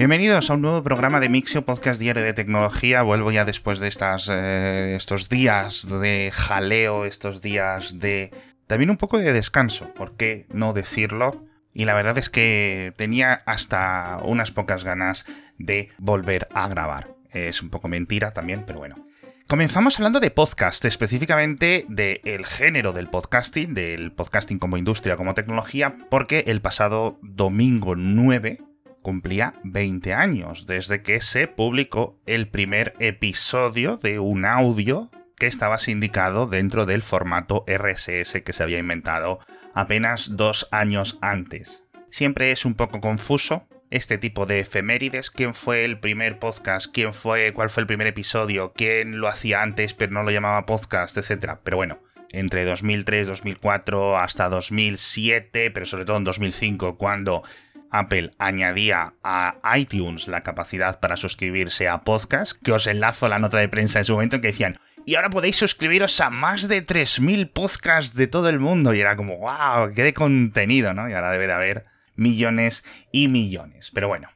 Bienvenidos a un nuevo programa de Mixio, podcast diario de tecnología. Vuelvo ya después de estas, eh, estos días de jaleo, estos días de... También un poco de descanso, ¿por qué no decirlo? Y la verdad es que tenía hasta unas pocas ganas de volver a grabar. Es un poco mentira también, pero bueno. Comenzamos hablando de podcast, específicamente del género del podcasting, del podcasting como industria, como tecnología, porque el pasado domingo 9 cumplía 20 años desde que se publicó el primer episodio de un audio que estaba sindicado dentro del formato RSS que se había inventado apenas dos años antes. Siempre es un poco confuso este tipo de efemérides, quién fue el primer podcast, quién fue, cuál fue el primer episodio, quién lo hacía antes pero no lo llamaba podcast, etc. Pero bueno, entre 2003, 2004 hasta 2007, pero sobre todo en 2005, cuando Apple añadía a iTunes la capacidad para suscribirse a podcast, que os enlazo la nota de prensa en su momento en que decían, y ahora podéis suscribiros a más de 3.000 podcasts de todo el mundo. Y era como, wow, qué de contenido, ¿no? Y ahora debe de haber millones y millones. Pero bueno.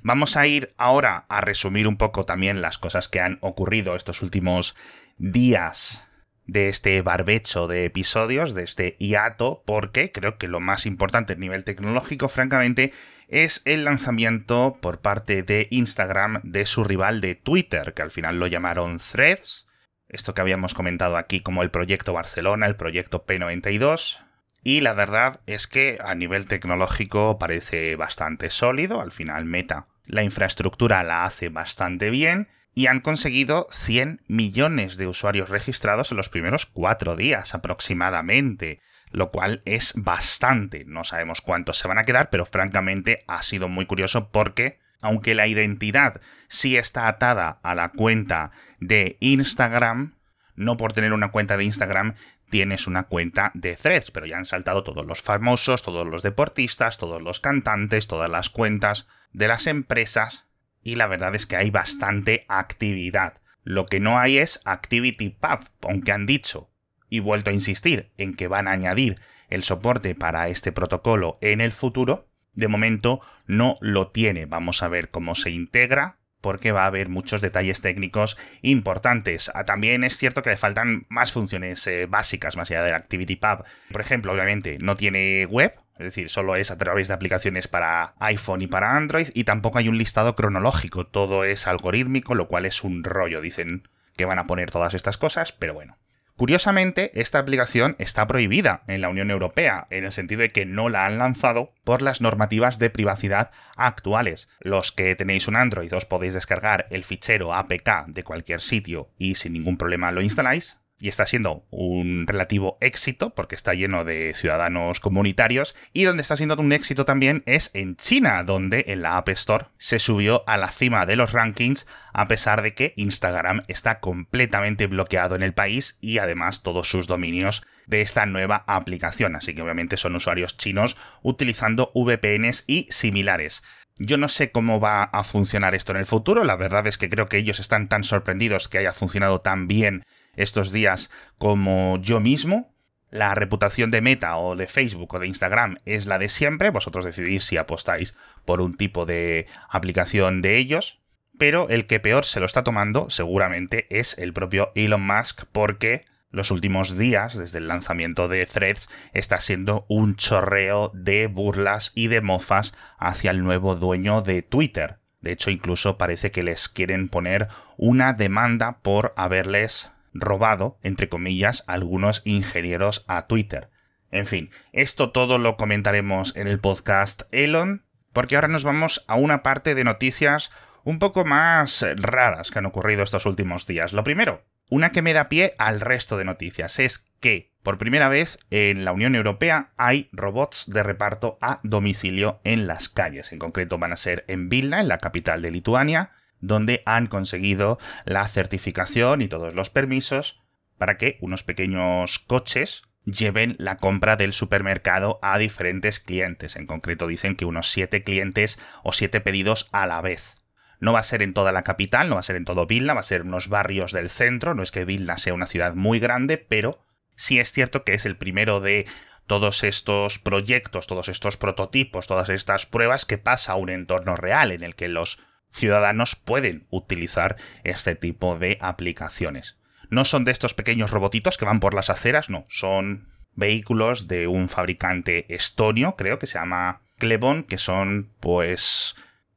Vamos a ir ahora a resumir un poco también las cosas que han ocurrido estos últimos días de este barbecho de episodios, de este hiato, porque creo que lo más importante a nivel tecnológico, francamente, es el lanzamiento por parte de Instagram de su rival de Twitter, que al final lo llamaron Threads, esto que habíamos comentado aquí como el proyecto Barcelona, el proyecto P92, y la verdad es que a nivel tecnológico parece bastante sólido, al final Meta la infraestructura la hace bastante bien y han conseguido 100 millones de usuarios registrados en los primeros cuatro días aproximadamente, lo cual es bastante. No sabemos cuántos se van a quedar, pero francamente ha sido muy curioso porque aunque la identidad sí está atada a la cuenta de Instagram, no por tener una cuenta de Instagram tienes una cuenta de threads, pero ya han saltado todos los famosos, todos los deportistas, todos los cantantes, todas las cuentas de las empresas y la verdad es que hay bastante actividad. Lo que no hay es Activity Pub, aunque han dicho y vuelto a insistir en que van a añadir el soporte para este protocolo en el futuro, de momento no lo tiene. Vamos a ver cómo se integra porque va a haber muchos detalles técnicos importantes. Ah, también es cierto que le faltan más funciones eh, básicas más allá del Activity Pub. Por ejemplo, obviamente no tiene web, es decir, solo es a través de aplicaciones para iPhone y para Android y tampoco hay un listado cronológico, todo es algorítmico, lo cual es un rollo, dicen que van a poner todas estas cosas, pero bueno. Curiosamente, esta aplicación está prohibida en la Unión Europea, en el sentido de que no la han lanzado por las normativas de privacidad actuales. Los que tenéis un Android os podéis descargar el fichero APK de cualquier sitio y sin ningún problema lo instaláis, y está siendo un relativo éxito porque está lleno de ciudadanos comunitarios y donde está siendo un éxito también es en China donde en la App Store se subió a la cima de los rankings a pesar de que Instagram está completamente bloqueado en el país y además todos sus dominios de esta nueva aplicación. Así que obviamente son usuarios chinos utilizando VPNs y similares. Yo no sé cómo va a funcionar esto en el futuro, la verdad es que creo que ellos están tan sorprendidos que haya funcionado tan bien estos días como yo mismo. La reputación de Meta o de Facebook o de Instagram es la de siempre, vosotros decidís si apostáis por un tipo de aplicación de ellos, pero el que peor se lo está tomando seguramente es el propio Elon Musk porque los últimos días, desde el lanzamiento de Threads, está siendo un chorreo de burlas y de mofas hacia el nuevo dueño de Twitter. De hecho, incluso parece que les quieren poner una demanda por haberles robado, entre comillas, algunos ingenieros a Twitter. En fin, esto todo lo comentaremos en el podcast Elon, porque ahora nos vamos a una parte de noticias un poco más raras que han ocurrido estos últimos días. Lo primero, una que me da pie al resto de noticias, es que por primera vez en la Unión Europea hay robots de reparto a domicilio en las calles. En concreto van a ser en Vilna, en la capital de Lituania, donde han conseguido la certificación y todos los permisos para que unos pequeños coches lleven la compra del supermercado a diferentes clientes. En concreto dicen que unos siete clientes o siete pedidos a la vez. No va a ser en toda la capital, no va a ser en todo Vilna, va a ser en unos barrios del centro. No es que Vilna sea una ciudad muy grande, pero sí es cierto que es el primero de todos estos proyectos, todos estos prototipos, todas estas pruebas que pasa a un entorno real en el que los ciudadanos pueden utilizar este tipo de aplicaciones. No son de estos pequeños robotitos que van por las aceras, no, son vehículos de un fabricante estonio, creo que se llama Clebon, que son pues...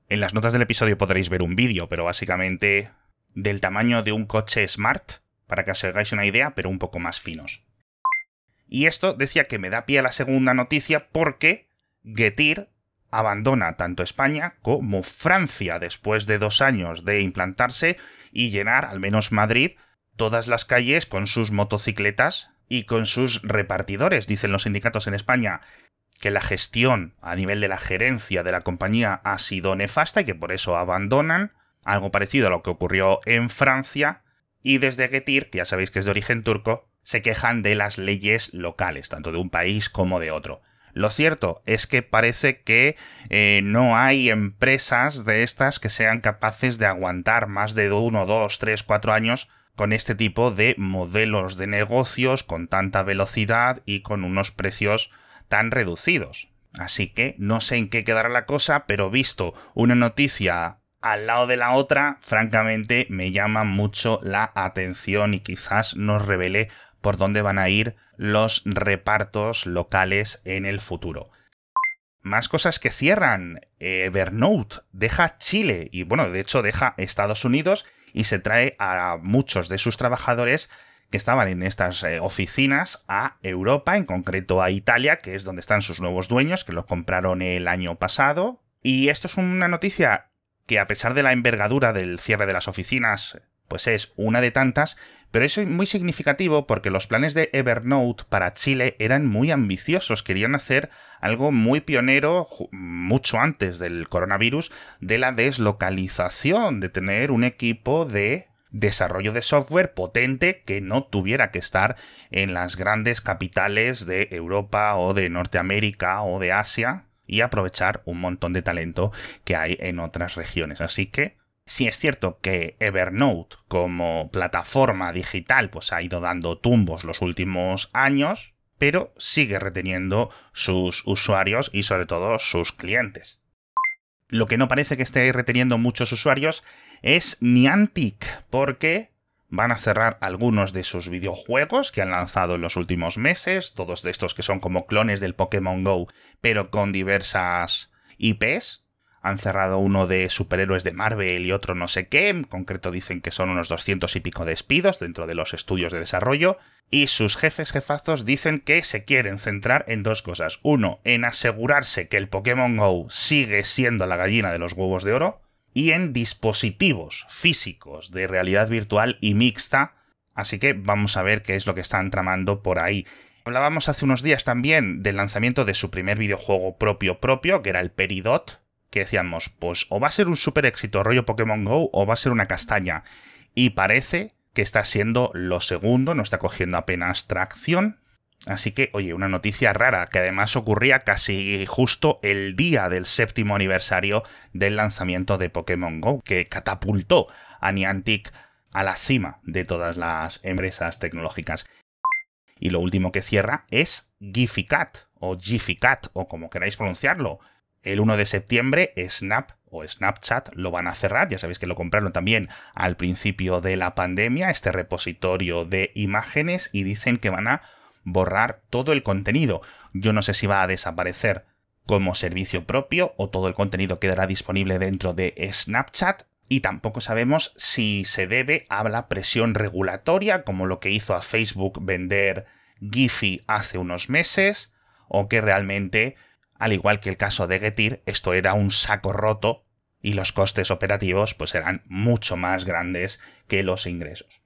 En las notas del episodio podréis ver un vídeo, pero básicamente del tamaño de un coche smart, para que os hagáis una idea, pero un poco más finos. Y esto decía que me da pie a la segunda noticia porque Getir abandona tanto España como Francia después de dos años de implantarse y llenar, al menos Madrid, todas las calles con sus motocicletas y con sus repartidores. Dicen los sindicatos en España que la gestión a nivel de la gerencia de la compañía ha sido nefasta y que por eso abandonan, algo parecido a lo que ocurrió en Francia, y desde Getir, que ya sabéis que es de origen turco, se quejan de las leyes locales, tanto de un país como de otro. Lo cierto es que parece que eh, no hay empresas de estas que sean capaces de aguantar más de uno, dos, tres, cuatro años con este tipo de modelos de negocios con tanta velocidad y con unos precios tan reducidos. Así que no sé en qué quedará la cosa, pero visto una noticia al lado de la otra, francamente me llama mucho la atención y quizás nos revele por dónde van a ir los repartos locales en el futuro. Más cosas que cierran. Evernote deja Chile y bueno, de hecho deja Estados Unidos y se trae a muchos de sus trabajadores que estaban en estas eh, oficinas a Europa, en concreto a Italia, que es donde están sus nuevos dueños, que lo compraron el año pasado. Y esto es una noticia que a pesar de la envergadura del cierre de las oficinas, pues es una de tantas, pero es muy significativo porque los planes de Evernote para Chile eran muy ambiciosos, querían hacer algo muy pionero mucho antes del coronavirus de la deslocalización, de tener un equipo de desarrollo de software potente que no tuviera que estar en las grandes capitales de Europa o de Norteamérica o de Asia y aprovechar un montón de talento que hay en otras regiones. Así que si es cierto que Evernote como plataforma digital pues ha ido dando tumbos los últimos años, pero sigue reteniendo sus usuarios y sobre todo sus clientes. Lo que no parece que esté reteniendo muchos usuarios es Niantic, porque van a cerrar algunos de sus videojuegos que han lanzado en los últimos meses, todos de estos que son como clones del Pokémon Go, pero con diversas IPs, han cerrado uno de superhéroes de Marvel y otro no sé qué, en concreto dicen que son unos 200 y pico despidos dentro de los estudios de desarrollo, y sus jefes jefazos dicen que se quieren centrar en dos cosas. Uno, en asegurarse que el Pokémon Go sigue siendo la gallina de los huevos de oro, y en dispositivos físicos de realidad virtual y mixta, así que vamos a ver qué es lo que están tramando por ahí. Hablábamos hace unos días también del lanzamiento de su primer videojuego propio propio, que era el Peridot, que decíamos, pues o va a ser un super éxito rollo Pokémon Go o va a ser una castaña. Y parece que está siendo lo segundo, no está cogiendo apenas tracción. Así que, oye, una noticia rara, que además ocurría casi justo el día del séptimo aniversario del lanzamiento de Pokémon Go, que catapultó a Niantic a la cima de todas las empresas tecnológicas. Y lo último que cierra es Gificat, o Gificat, o como queráis pronunciarlo, el 1 de septiembre Snap o Snapchat lo van a cerrar, ya sabéis que lo compraron también al principio de la pandemia, este repositorio de imágenes, y dicen que van a borrar todo el contenido. Yo no sé si va a desaparecer como servicio propio o todo el contenido quedará disponible dentro de Snapchat y tampoco sabemos si se debe a la presión regulatoria como lo que hizo a Facebook vender Giphy hace unos meses o que realmente al igual que el caso de Getir, esto era un saco roto y los costes operativos pues eran mucho más grandes que los ingresos.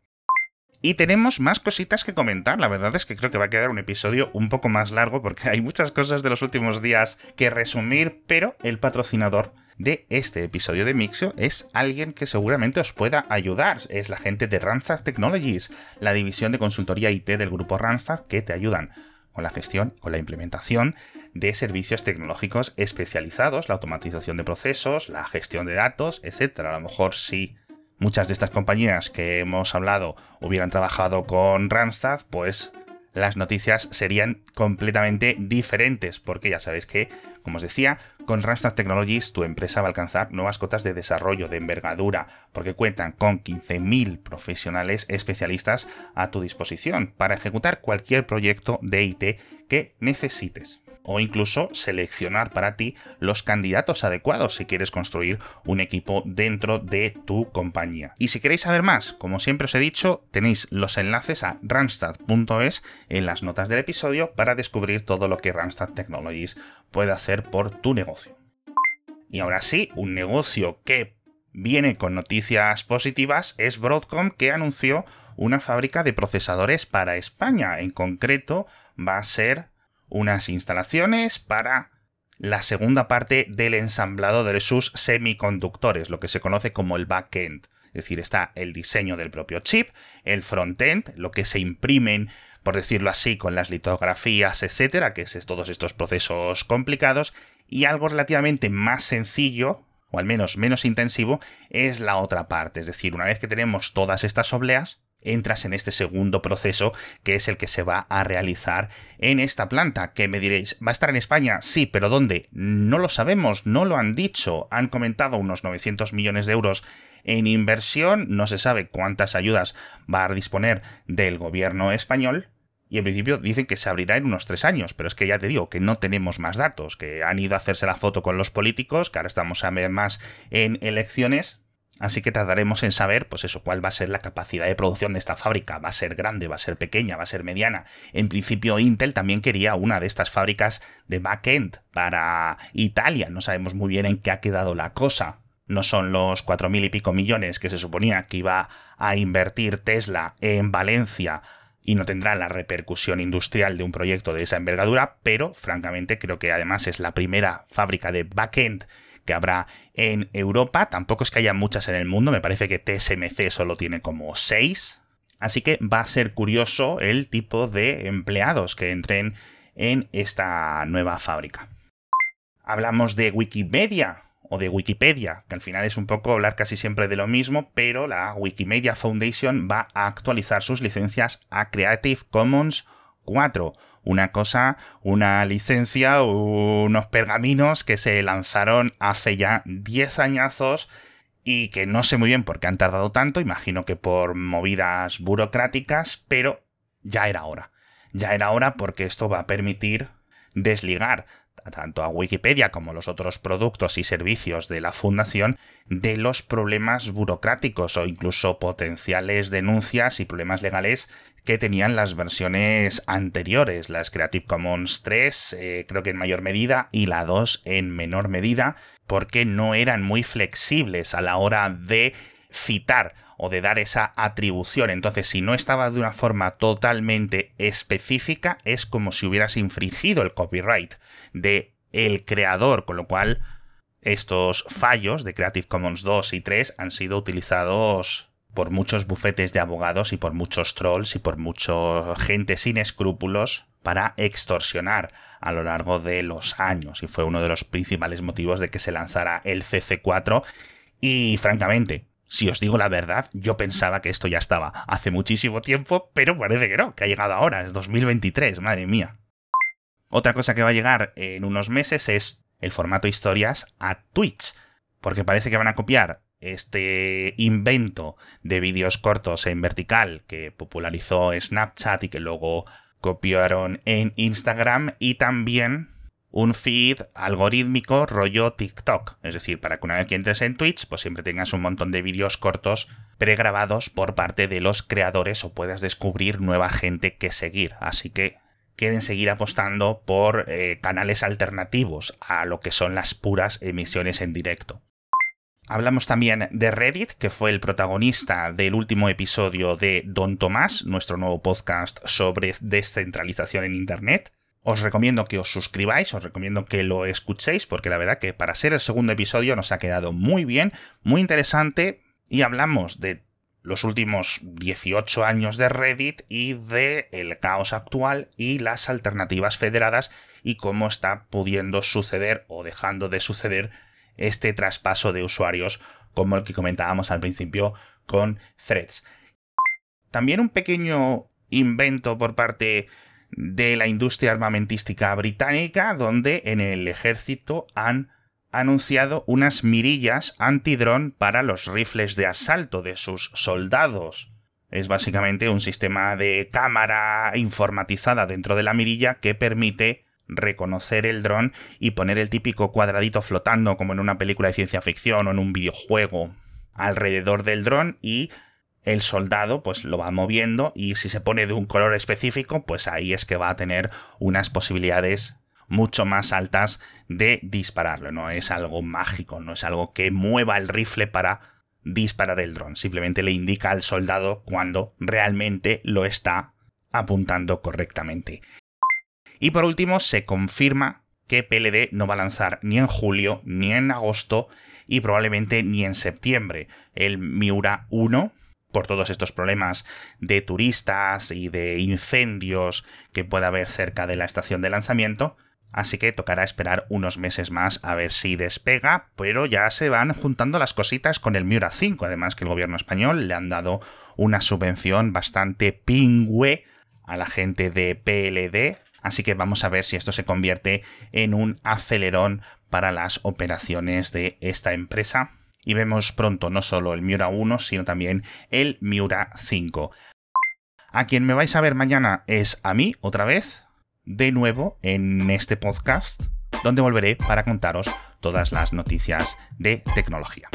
Y tenemos más cositas que comentar. La verdad es que creo que va a quedar un episodio un poco más largo porque hay muchas cosas de los últimos días que resumir, pero el patrocinador de este episodio de Mixio es alguien que seguramente os pueda ayudar. Es la gente de Randstad Technologies, la división de consultoría IT del grupo Randstad que te ayudan con la gestión, con la implementación de servicios tecnológicos especializados, la automatización de procesos, la gestión de datos, etc. A lo mejor si muchas de estas compañías que hemos hablado hubieran trabajado con Randstad, pues las noticias serían completamente diferentes, porque ya sabéis que, como os decía, con Randstad Technologies tu empresa va a alcanzar nuevas cotas de desarrollo de envergadura, porque cuentan con 15.000 profesionales especialistas a tu disposición para ejecutar cualquier proyecto de IT que necesites o incluso seleccionar para ti los candidatos adecuados si quieres construir un equipo dentro de tu compañía. Y si queréis saber más, como siempre os he dicho, tenéis los enlaces a randstad.es en las notas del episodio para descubrir todo lo que Randstad Technologies puede hacer por tu negocio. Y ahora sí, un negocio que viene con noticias positivas es Broadcom que anunció una fábrica de procesadores para España. En concreto, va a ser unas instalaciones para la segunda parte del ensamblado de sus semiconductores, lo que se conoce como el backend. Es decir, está el diseño del propio chip, el frontend, lo que se imprimen, por decirlo así, con las litografías, etcétera, que es todos estos procesos complicados, y algo relativamente más sencillo, o al menos menos intensivo, es la otra parte. Es decir, una vez que tenemos todas estas obleas, entras en este segundo proceso que es el que se va a realizar en esta planta. Que me diréis, ¿va a estar en España? Sí, pero ¿dónde? No lo sabemos, no lo han dicho. Han comentado unos 900 millones de euros en inversión, no se sabe cuántas ayudas va a disponer del gobierno español. Y en principio dicen que se abrirá en unos tres años, pero es que ya te digo que no tenemos más datos, que han ido a hacerse la foto con los políticos, que ahora estamos a ver más en elecciones, Así que tardaremos en saber, pues eso, cuál va a ser la capacidad de producción de esta fábrica. ¿Va a ser grande? ¿Va a ser pequeña? ¿Va a ser mediana? En principio, Intel también quería una de estas fábricas de backend para Italia. No sabemos muy bien en qué ha quedado la cosa. No son los cuatro mil y pico millones que se suponía que iba a invertir Tesla en Valencia y no tendrá la repercusión industrial de un proyecto de esa envergadura, pero francamente creo que además es la primera fábrica de backend que habrá en Europa. Tampoco es que haya muchas en el mundo, me parece que TSMC solo tiene como 6. Así que va a ser curioso el tipo de empleados que entren en esta nueva fábrica. Hablamos de Wikimedia o de Wikipedia, que al final es un poco hablar casi siempre de lo mismo, pero la Wikimedia Foundation va a actualizar sus licencias a Creative Commons 4 una cosa, una licencia, unos pergaminos que se lanzaron hace ya 10 añazos y que no sé muy bien por qué han tardado tanto, imagino que por movidas burocráticas, pero ya era hora. Ya era hora porque esto va a permitir desligar tanto a Wikipedia como los otros productos y servicios de la fundación de los problemas burocráticos o incluso potenciales denuncias y problemas legales que tenían las versiones anteriores, las Creative Commons 3 eh, creo que en mayor medida y la 2 en menor medida, porque no eran muy flexibles a la hora de citar o de dar esa atribución. Entonces, si no estaba de una forma totalmente específica, es como si hubieras infringido el copyright de el creador, con lo cual estos fallos de Creative Commons 2 y 3 han sido utilizados por muchos bufetes de abogados y por muchos trolls y por mucha gente sin escrúpulos para extorsionar a lo largo de los años y fue uno de los principales motivos de que se lanzara el CC4 y francamente si os digo la verdad, yo pensaba que esto ya estaba hace muchísimo tiempo, pero parece que no, que ha llegado ahora, es 2023, madre mía. Otra cosa que va a llegar en unos meses es el formato historias a Twitch, porque parece que van a copiar este invento de vídeos cortos en vertical que popularizó Snapchat y que luego copiaron en Instagram y también un feed algorítmico rollo TikTok. Es decir, para que una vez que entres en Twitch, pues siempre tengas un montón de vídeos cortos pregrabados por parte de los creadores o puedas descubrir nueva gente que seguir. Así que quieren seguir apostando por eh, canales alternativos a lo que son las puras emisiones en directo. Hablamos también de Reddit, que fue el protagonista del último episodio de Don Tomás, nuestro nuevo podcast sobre descentralización en Internet. Os recomiendo que os suscribáis, os recomiendo que lo escuchéis, porque la verdad que para ser el segundo episodio nos ha quedado muy bien, muy interesante, y hablamos de los últimos 18 años de Reddit y de el caos actual y las alternativas federadas y cómo está pudiendo suceder o dejando de suceder este traspaso de usuarios como el que comentábamos al principio con Threads. También un pequeño invento por parte de la industria armamentística británica, donde en el ejército han anunciado unas mirillas antidrón para los rifles de asalto de sus soldados. Es básicamente un sistema de cámara informatizada dentro de la mirilla que permite reconocer el dron y poner el típico cuadradito flotando como en una película de ciencia ficción o en un videojuego alrededor del dron y el soldado pues lo va moviendo y si se pone de un color específico pues ahí es que va a tener unas posibilidades mucho más altas de dispararlo. No es algo mágico, no es algo que mueva el rifle para disparar el dron. Simplemente le indica al soldado cuando realmente lo está apuntando correctamente. Y por último, se confirma que PLD no va a lanzar ni en julio, ni en agosto y probablemente ni en septiembre. El Miura 1 por todos estos problemas de turistas y de incendios que pueda haber cerca de la estación de lanzamiento. Así que tocará esperar unos meses más a ver si despega, pero ya se van juntando las cositas con el Miura 5, además que el gobierno español le han dado una subvención bastante pingüe a la gente de PLD, así que vamos a ver si esto se convierte en un acelerón para las operaciones de esta empresa y vemos pronto no solo el Miura 1, sino también el Miura 5. A quien me vais a ver mañana es a mí, otra vez, de nuevo en este podcast, donde volveré para contaros todas las noticias de tecnología.